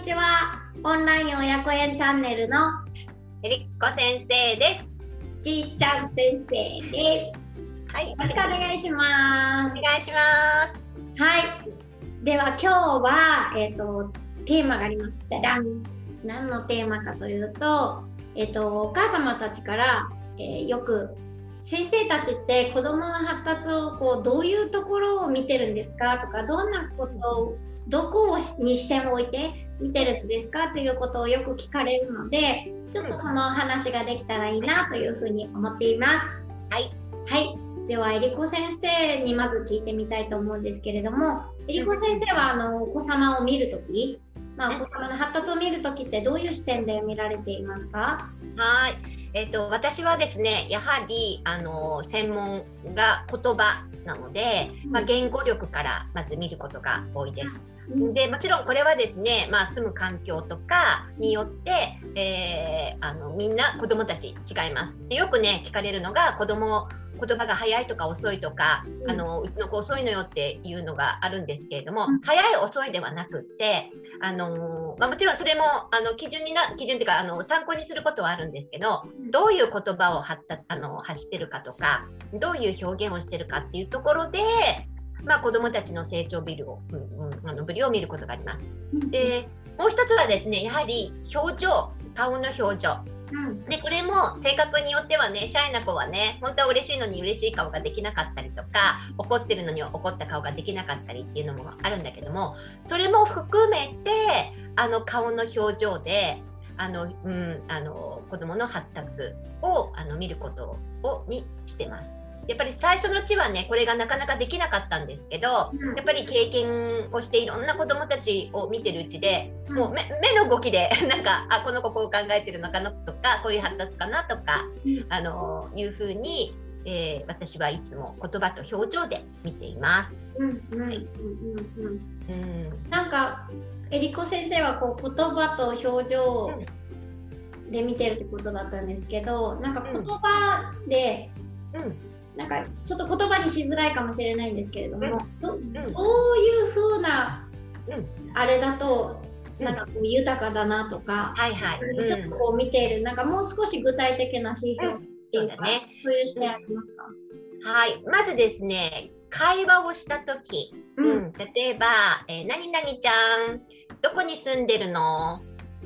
にちは。オンライン親子園チャンネルのえりっこ先生でちーちゃん先生です。す。はい、よろしくお願いします。お願いします。はい。では今日はえっ、とテーマがあります。ダダン。何のテーマかというと、えっ、とお母様たちから、えーよく先生たちって子どもの発達をこうどういうところを見てるんですかとかどんなことをどこをに視点を置いて見てるんですか？ということをよく聞かれるのでちょっとその話ができたらいいなというふうに思っています。はい。はい。では、えりこ先生にまず聞いてみたいと思うんですけれども、えりこ先生はあのお子様を見るとき、まあ、お子様の発達を見るときってどういう視点で見られていますか？はい。えっ、と私はですね、やはりあの専門が言葉なので、まあ言語力からまず見ることが多いです。うん。でもちろんこれはですね、まあ、住む環境とかによって、えーあのみんな子どもたち違います。でよくね聞かれるのが子ども言葉が早いとか遅いとか、うん。あのうちの子遅いのよっていうのがあるんですけれども、うん。早い遅いではなくって、あのまあ、もちろんそれもあの基準にな基準っていうかあの参考にすることはあるんですけどどういう言葉を発達あの発してるかとかどういう表現をしてるかっていうところで、まあ、子どもたちの成長ビルを、うんうん、あのぶりを見ることがあります。でもう一つはですねやはり表情顔の表情うんでこれも性格によってはねシャイな子はね本当は嬉しいのに嬉しい顔ができなかったりとか怒ってるのに怒った顔ができなかったりっていうのもあるんだけどもそれも含めてあの顔の表情であの、うん、あの子どもの発達をあの見ることをにしてます。やっぱり最初のうちはねこれがなかなかできなかったんですけどうん。やっぱり経験をしていろんな子どもたちを見てるうちでうん。もう目目の動きで なんかあこの子こう考えてるのかなとかこういう発達かなとか、うん。あのいうふうに、えー私はいつも言葉と表情で見ています。なんかえりこ先生はこう言葉と表情で見てるってことだったんですけどなんか言葉で、うんなんかちょっと言葉にしづらいかもしれないんですけれども、どどうん。いう風なうん。あれだとうんなんかこう豊かだなとか、はいはい、うん。ちょっとこう見ているなんかもう少し具体的な指標っていうか、ね。そういう視点ありますか、はい、まずですね会話をした時、ううん。例えば、えー何々ちゃんどこに住んでるの?」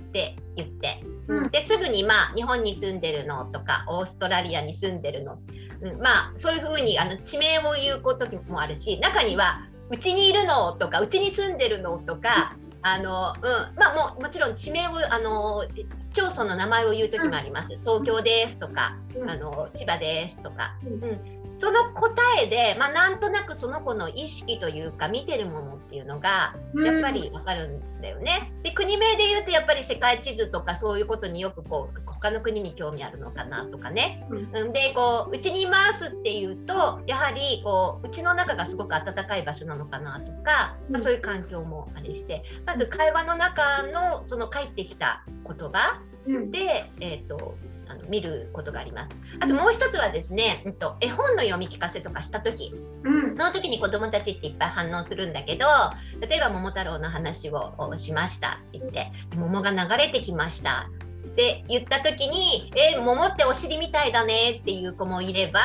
って言って、うん。ですぐに、まあ、日本に住んでるのとかオーストラリアに住んでるの、うん、まあそういうふうにあの地名を言うこともあるし中には「うちにいるの?」とか「うちに住んでるの?」とか。あのうんまあ、もうもちろん地名をあの市町村の名前を言う時もあります。東京ですとか、うんあの千葉ですとか、うんうん、その答えで、まあ、なんとなくその子の意識というか見てるものっていうのがうんやっぱりわかるんだよね。で国名で言うとやっぱり世界地図とかそういうことによくこう他の国に興味あるのかなとかね。うん。うん。でこううちにいますっていうとやはりこううちの中がすごく暖かい場所なのかなとか、まあ、うんそういう環境もあれしてまず会話の中のその返ってきた言葉うん。で、えー、とあの見ることがあります。あともう一つはですね、うんと、絵本の読み聞かせとかした時。うん。その時に子どもたちっていっぱい反応するんだけど例えば「桃太郎の話をおしました」って言って「桃が流れてきました」って言った時に「え桃ってお尻みたいだね」っていう子もいれば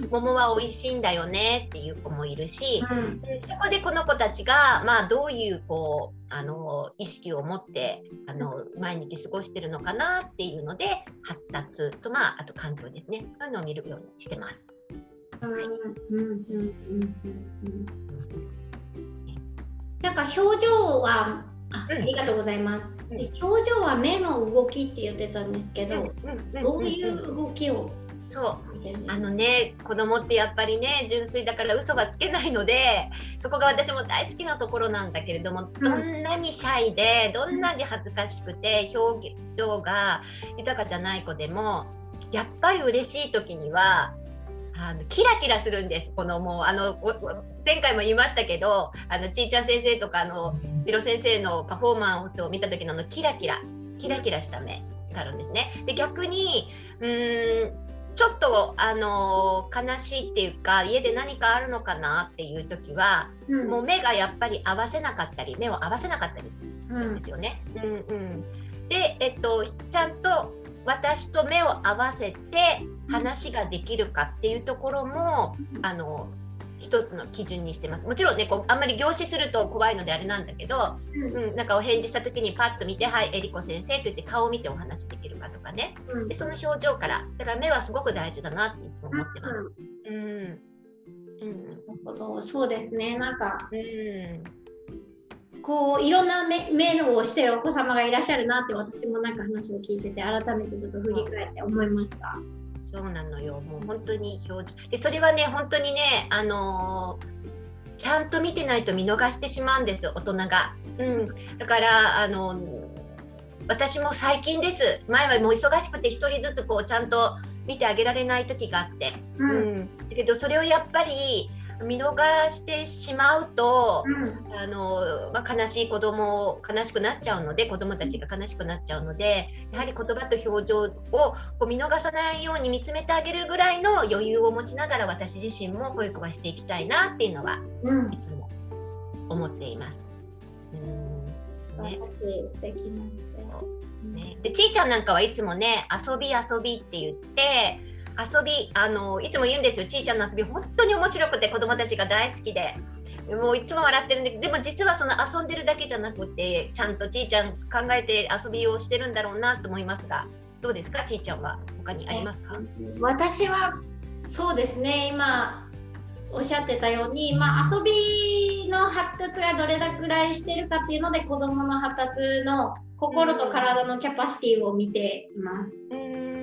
「桃は美味しいんだよね」っていう子もいるし、うん。でそこでこの子たちが、まあ、どういうこうあの意識を持ってあの毎日過ごしてるのかなっていうので発達と、まあ、あと環境ですね。そういうのを見るようにしてます。なんか表情はあうん。ありがとうございます。表情は目の動きって言ってたんですけど、どういう動きをそう。あのね子供ってやっぱりね純粋だから嘘がつけないのでそこが私も大好きなところなんだけれども、うん。どんなにシャイでどんなに恥ずかしくて表情が豊かじゃない子でもやっぱり嬉しい時にはあのキラキラするんですこのもうあの前回も言いましたけどあのちーちゃん先生とかあのピロ先生のパフォーマンスを見た時のあのキラキラキラキラした目があるんですね。で逆にうーんちょっとあの悲しいっていうか家で何かあるのかなっていう時はうんもう目がやっぱり合わせなかったり目を合わせなかったりですよね。うん、うん、で、えっと、ちゃんと私と目を合わせて話ができるかっていうところも、あの一つの基準にしてます。もちろんね、こうあんまり凝視すると怖いのであれなんだけど、うん、なんかお返事した時にパッと見て、はい、えりこ先生と言って顔を見てお話できるかとかね、うん、でその表情から、だから目はすごく大事だなっていつも思ってます。うん。うん。なるほど、そうですね。なんか、うん。こういろんな目目をしてるお子様がいらっしゃるなって私もなんか話を聞いてて改めてちょっと振り返って思いました。そうなのよ。もう本当に表情。でそれはね本当にねあのー、ちゃんと見てないと見逃してしまうんです大人が。うん、だからあの私も最近です。前はもう忙しくて1人ずつこうちゃんと見てあげられない時があって、うん、うん、だけどそれをやっぱり見逃してしまうと、うん、あのまあ、悲しい子供悲しくなっちゃうので子供たちが悲しくなっちゃうのでやはり言葉と表情をこう見逃さないように見つめてあげるぐらいの余裕を持ちながら私自身も保育はしていきたいなっていうのは、うん、いつも思っています。うん。ね、素敵なね、でちーちゃんなんかはいつもね遊び遊びって言って遊びあのいつも言うんですよ。ちいちゃんの遊び本当に面白くて子供たちが大好きで。もういつも笑ってるんででも実はその遊んでるだけじゃなくてちゃんとちいちゃん考えて遊びをしてるんだろうなと思いますがどうですか？ちいちゃんは他にありますか？私はそうですね。今おっしゃってたように、まあ、遊びの発達がどれだけらいしてるかっていうので子どもの発達の心と体のキャパシティを見ています。うん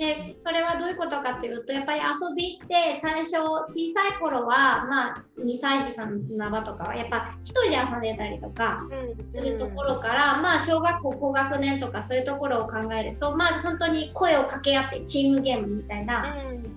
でそれはどういうことかというとやっぱり遊びって最初小さい頃はまあ2歳児さんの砂場とかはやっぱ1人で遊んでたりとかするところから、まあ小学校高学年とかそういうところを考えるとまあ本当に声を掛け合ってチームゲームみたいな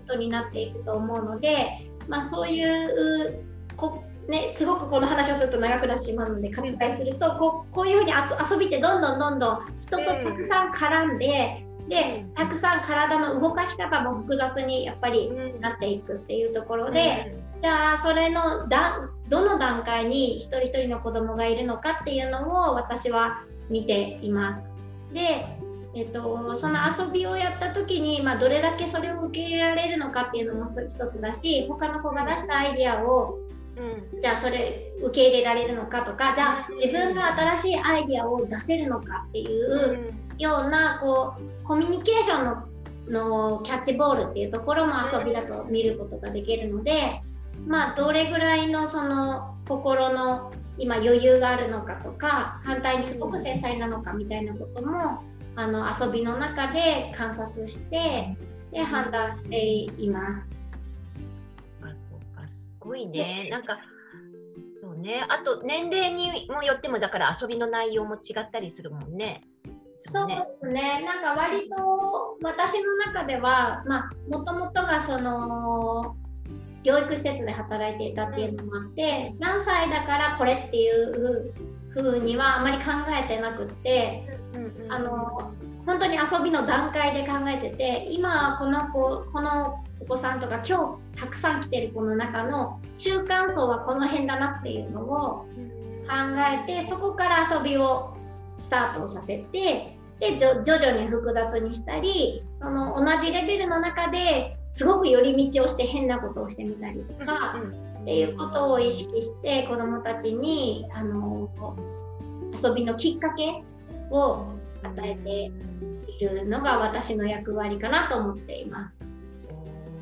ことになっていくと思うので、まあ、そういうこね、すごくこの話をすると長くなってしまうので割愛するとこうこういうふうに遊びってどんどんどんどん人とたくさん絡んででたくさん体の動かし方も複雑にやっぱりなっていくっていうところで、うん、じゃあそれのだどの段階に一人一人の子供がいるのかっていうのを私は見ています。でえっと、その遊びをやった時に、まあ、どれだけそれを受け入れられるのかっていうのも一つだし他の子が出したアイデアを、うん、じゃあそれ受け入れられるのかとかじゃあ自分が新しいアイデアを出せるのかっていうようなこうコミュニケーションののキャッチボールっていうところも遊びだと見ることができるのでまあどれぐらいのその心の今余裕があるのかとか反対にすごく繊細なのかみたいなこともあの遊びの中で観察してで判断しています。あそうかすごいねなんかそうねあと年齢にもよってもだから遊びの内容も違ったりするもんね。そうですね、なんか割と私の中では、まあ、もともとがその療育施設で働いていたっていうのもあって、何歳だからこれっていう風にはあまり考えてなくって、あの本当に遊びの段階で考えてて今この子このお子さんとか今日たくさん来てる子の中の中間層はこの辺だなっていうのを考えてそこから遊びをスタートをさせてで徐々に複雑にしたりその同じレベルの中ですごく寄り道をして変なことをしてみたりとか、っていうことを意識して子どもたちにあの遊びのきっかけを与えているのが私の役割かなと思っています。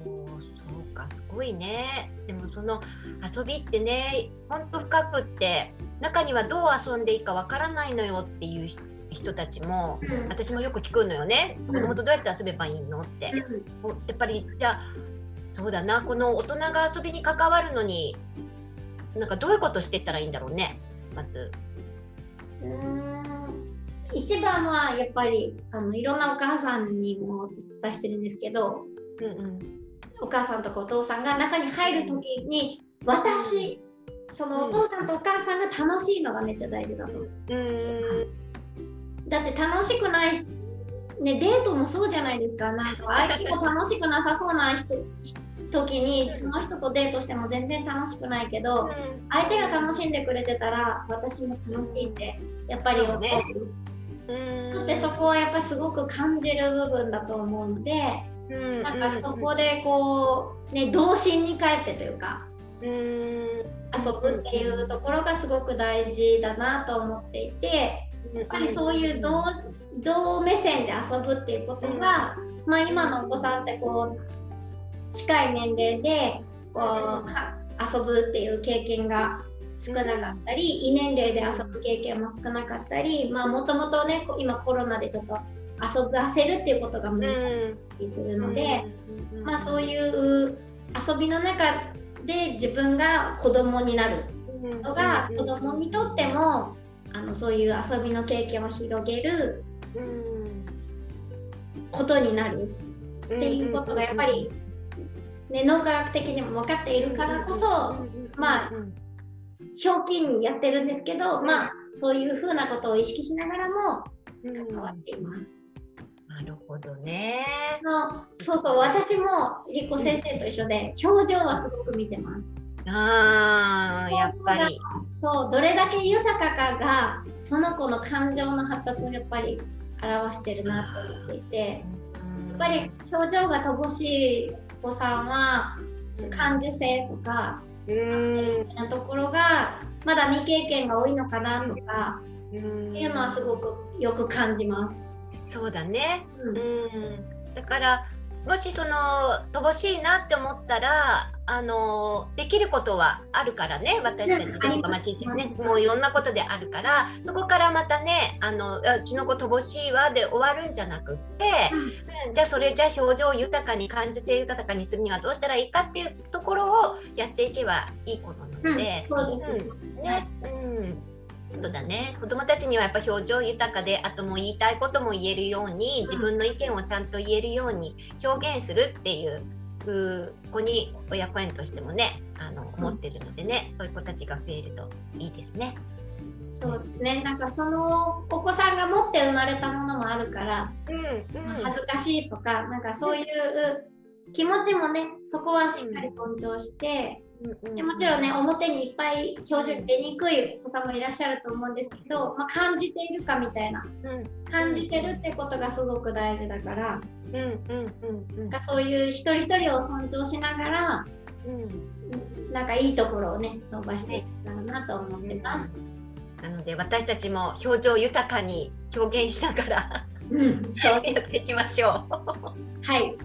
そうかすごいねでもその遊びってねほんと深くって中にはどう遊んでいいかわからないのよっていう人たちも、うん、私もよく聞くのよね、子供とどうやって遊べばいいのって、うん、やっぱりじゃあそうだなこの大人が遊びに関わるのになんかどういうことしていったらいいんだろうねまず。うん。一番はやっぱりあのいろんなお母さんにもお伝えしてるんですけど、うんうん、お母さんとかお父さんが中に入る時に私そのお父さんとお母さんが楽しいのがめっちゃ大事だと思う。だって楽しくないね、デートもそうじゃないですか。なんか相手も楽しくなさそうな人時にその人とデートしても全然楽しくないけど、相手が楽しんでくれてたら私も楽しいってやっぱり思う。ね、だってそこはやっぱりすごく感じる部分だと思うので、なんかそこでこうね童心に帰ってというか。遊ぶっていうところがすごく大事だなと思っていてやっぱりそういう同同目線で遊ぶっていうことが、まあ、今のお子さんってこう近い年齢でこう遊ぶっていう経験が少なかったり異年齢で遊ぶ経験も少なかったりもともとね今コロナでちょっと遊ばせるっていうことが難しいりするので、まあ、そういう遊びの中で自分が子供になるのが子供にとってもあのそういう遊びの経験を広げることになるっていうことがやっぱり、ね、脳科学的にも分かっているからこそまあひょうきんにやってるんですけど、まあそういうふうなことを意識しながらも関わっています。なるほどね。のそうそう私もりこ先生と一緒で表情はすごく見てます。ああやっぱりそうどれだけ豊かかがその子の感情の発達をやっぱり表してるなと思っていてやっぱり表情が乏しいお子さんは感受性とかそういうなところがまだ未経験が多いのかなとかっていうのはすごくよく感じます。そうだね、うん、うん。だからもしその乏しいなって思ったらあのできることはあるからね。私たちでとか、まあ、ちっちゃね。もういろんなことであるから。そこからまたねあのうちの子乏しいわで終わるんじゃなくって、うん、じゃあそれじゃあ表情を豊かに感受性豊かにするにはどうしたらいいかっていうところをやっていけばいいことなので。うん、そうです、ね、うんそうだね。子どもたちにはやっぱ表情豊かであとも言いたいことも言えるように自分の意見をちゃんと言えるように表現するっていう子に親子園としてもねあの思ってるのでね、そういう子たちが増えるといいですね。そうですね。なんかそのお子さんが持って生まれたものもあるから、うんうん、恥ずかしいとかなんかそういう気持ちもねそこはしっかり尊重して、でもちろんね表にいっぱい表情出にくいお子さんもいらっしゃると思うんですけど、まあ、感じているかみたいな、うん、感じてるってことがすごく大事だから、うんうんうんうん、なんかそういう一人一人を尊重しながら、うん、なんかいいところをね伸ばしていけたらなと思ってます。なので私たちも表情豊かに表現しながら、うん、そう。やっていきましょう。はい。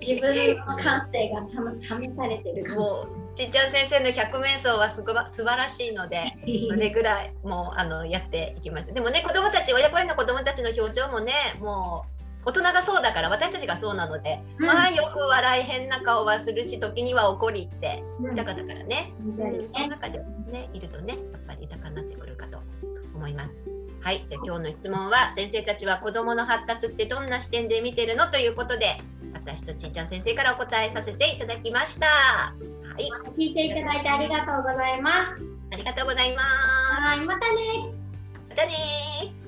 自分の感性が試されてるもうちっちゃん先生の百面相はすご素晴らしいので それぐらいもうあのやっていきます。でもね子どもたち親子園の子どもたちの表情もねもう大人がそうだから私たちがそうなので、うん、まあよく笑い変な顔はするし時には怒りって豊かだからね、うん、その中でねいるとねやっぱり豊かになってくるかと思います。はい、じゃ今日の質問は先生たちは子どもの発達ってどんな視点で見てるのということで私とちいちゃん先生からお答えさせていただきました。はい、聞いていただいてありがとうございます。ありがとうございます。はい、またね。またね